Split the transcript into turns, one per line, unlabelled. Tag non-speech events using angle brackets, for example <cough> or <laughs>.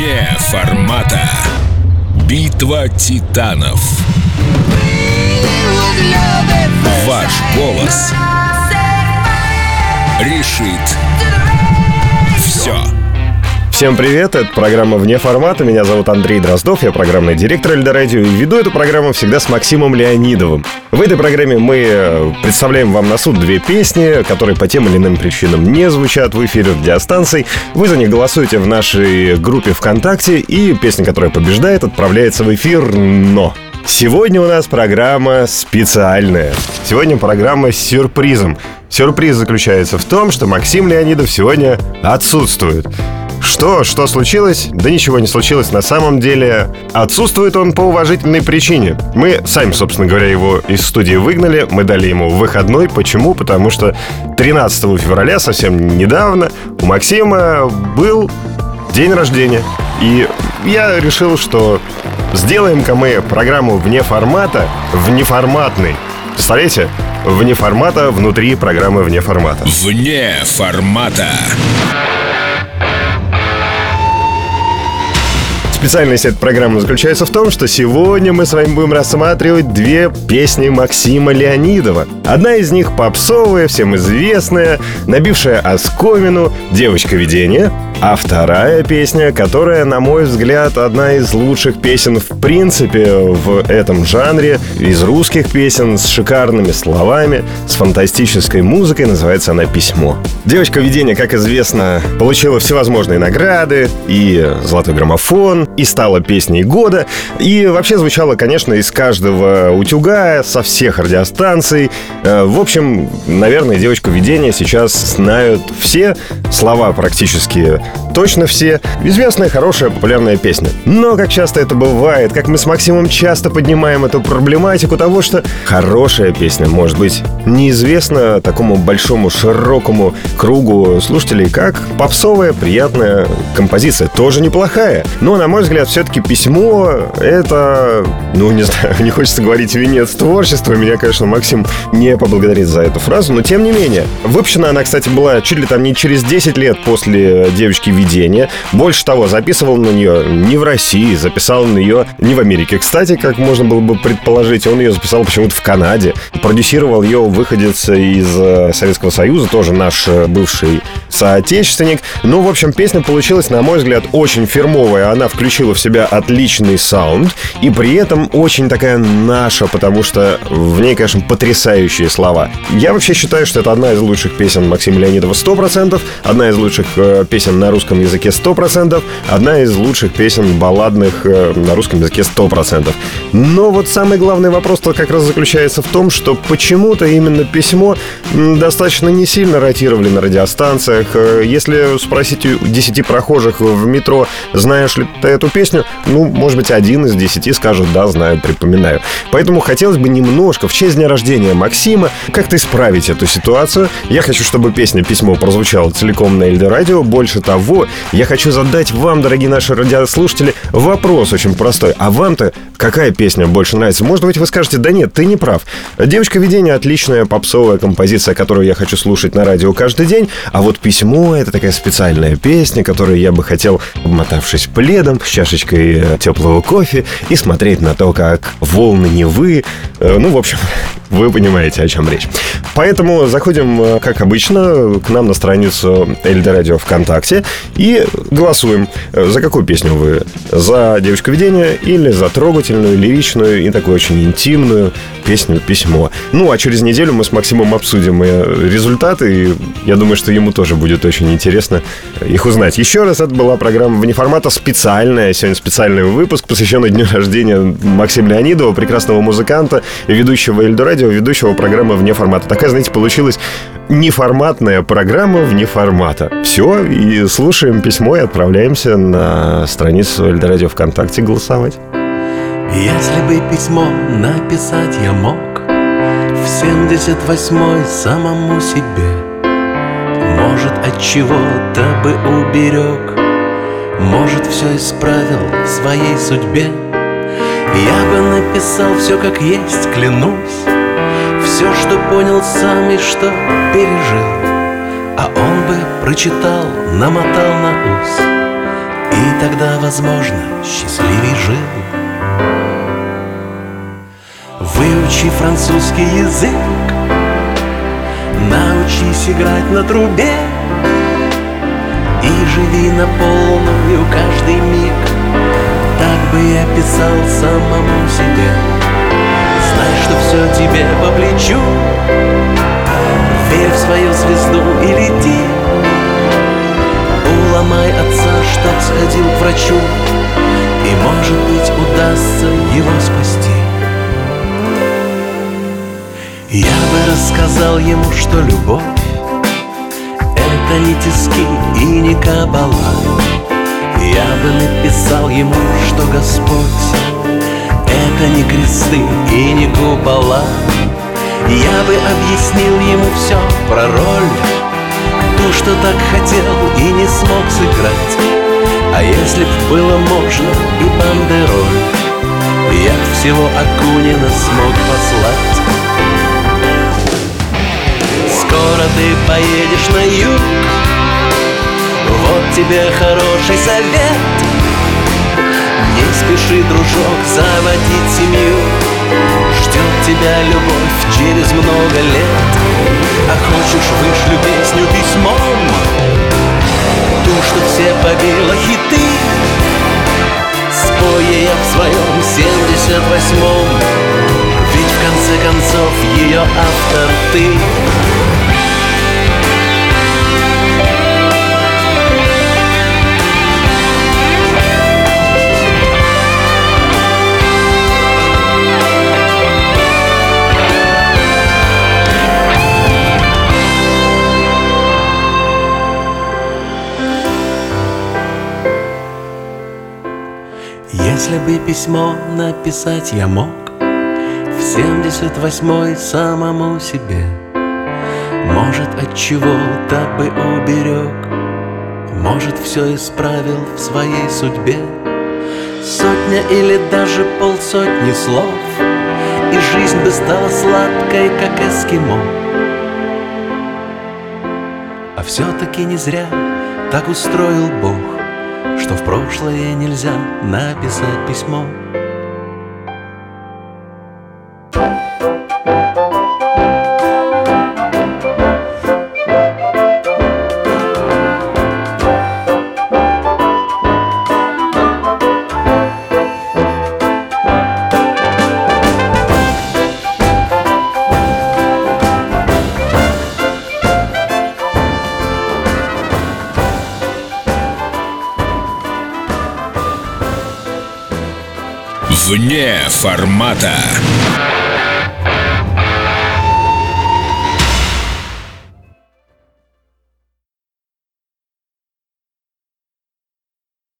Вне формата. Битва титанов. Ваш голос решит.
Всем привет, это программа «Вне формата». Меня зовут Андрей Дроздов, я программный директор Эльдорадио и веду эту программу всегда с Максимом Леонидовым. В этой программе мы э, представляем вам на суд две песни, которые по тем или иным причинам не звучат в эфире радиостанций. Вы за них голосуете в нашей группе ВКонтакте, и песня, которая побеждает, отправляется в эфир «Но». Сегодня у нас программа специальная. Сегодня программа с сюрпризом. Сюрприз заключается в том, что Максим Леонидов сегодня отсутствует. Что? Что случилось? Да ничего не случилось на самом деле. Отсутствует он по уважительной причине. Мы сами, собственно говоря, его из студии выгнали. Мы дали ему выходной. Почему? Потому что 13 февраля, совсем недавно, у Максима был день рождения. И я решил, что сделаем-ка мы программу вне формата, внеформатной. Представляете? Вне формата, внутри программы вне формата.
Вне формата.
Специальность этой программы заключается в том, что сегодня мы с вами будем рассматривать две песни Максима Леонидова. Одна из них попсовая, всем известная, набившая оскомину «Девочка видения», а вторая песня, которая, на мой взгляд, одна из лучших песен в принципе в этом жанре, из русских песен с шикарными словами, с фантастической музыкой, называется она «Письмо». «Девочка видения», как известно, получила всевозможные награды и «Золотой граммофон», и стала песней года. И вообще звучала, конечно, из каждого утюга, со всех радиостанций. Э, в общем, наверное, девочку видения сейчас знают все слова практически точно все. Известная, хорошая, популярная песня. Но, как часто это бывает, как мы с Максимом часто поднимаем эту проблематику того, что хорошая песня может быть неизвестна такому большому, широкому кругу слушателей, как попсовая, приятная композиция. Тоже неплохая. Но, на мой взгляд, все-таки письмо — это, ну, не знаю, <laughs> не хочется говорить венец творчества. Меня, конечно, Максим не поблагодарит за эту фразу, но тем не менее. Выпущена она, кстати, была чуть ли там не через 10 лет после «Девочки видения». Больше того, записывал на нее не в России, записал на нее не в Америке. Кстати, как можно было бы предположить, он ее записал почему-то в Канаде. Продюсировал ее выходец из э, Советского Союза, тоже наш э, бывший соотечественник. Ну, в общем, песня получилась, на мой взгляд, очень фирмовая. Она включила в себя отличный саунд и при этом очень такая наша, потому что в ней, конечно, потрясающие слова. Я вообще считаю, что это одна из лучших песен Максима Леонидова 100%, одна из лучших э, песен на русском языке 100%, одна из лучших песен балладных э, на русском языке 100%. Но вот самый главный вопрос-то как раз заключается в том, что почему-то именно письмо достаточно не сильно ротировали на радиостанциях. Э, если спросить у 10 прохожих в метро, знаешь ли ты эту песню, ну, может быть, один из десяти скажет «да, знаю, припоминаю». Поэтому хотелось бы немножко в честь дня рождения Максима как-то исправить эту ситуацию. Я хочу, чтобы песня «Письмо» прозвучала целиком на Эльдо Радио. Больше того, я хочу задать вам, дорогие наши радиослушатели, вопрос очень простой. А вам-то какая песня больше нравится? Может быть, вы скажете, да нет, ты не прав. «Девочка видения» — отличная попсовая композиция, которую я хочу слушать на радио каждый день. А вот «Письмо» — это такая специальная песня, которую я бы хотел, обмотавшись пледом, чашечкой э, теплого кофе и смотреть на то, как волны Невы... Э, ну, в общем, <laughs> вы понимаете, о чем речь. Поэтому заходим, э, как обычно, к нам на страницу Эльда Радио ВКонтакте и голосуем. За какую песню вы? За «Девочку видения» или за трогательную, лиричную и такую очень интимную песню «Письмо». Ну, а через неделю мы с Максимом обсудим результаты, и я думаю, что ему тоже будет очень интересно их узнать. Еще раз, это была программа «Вне формата» специальная. Сегодня специальный выпуск, посвященный дню рождения Максима Леонидова, прекрасного музыканта, ведущего Эльдо Радио, ведущего программы «Вне формата». Такая, знаете, получилась неформатная программа вне формата. Все, и слушаем письмо и отправляемся на страницу Эльдорадио ВКонтакте голосовать.
Если бы письмо написать я мог В семьдесят восьмой самому себе Может, от чего-то бы уберег Может, все исправил в своей судьбе Я бы написал все как есть, клянусь Все, что понял сам и что пережил А он бы прочитал, намотал на ус. И тогда, возможно, счастливей жил. Выучи французский язык Научись играть на трубе И живи на полную каждый миг. Так бы я писал самому себе Знай, что все тебе по плечу Верь в свою звезду и лети. Уломай отца, чтоб сходил к врачу И, может быть, удастся его спасти. Я бы рассказал ему, что любовь Это не тиски и не кабала. Я бы написал ему, что Господь Это не кресты и не купола Я бы объяснил ему все про роль Ту, что так хотел и не смог сыграть. А если б было можно и бандероль Я б всего Акунина смог послать. Скоро ты поедешь на юг. Вот тебе хороший совет Не спеши, дружок, заводить семью. Ждет тебя любовь через много лет. А хочешь, вышлю песню письмом? Ту, что все побила хиты Спой я в своем семьдесят восьмом. Ведь в конце концов ее автор ты Если бы письмо написать я мог В семьдесят восьмой самому себе. Может, от чего-то бы уберег Может, все исправил в своей судьбе. Сотня или даже полсотни слов И жизнь бы стала сладкой, как эскимо. А все-таки не зря так устроил Бог что в прошлое нельзя написать письмо.
Вне формата.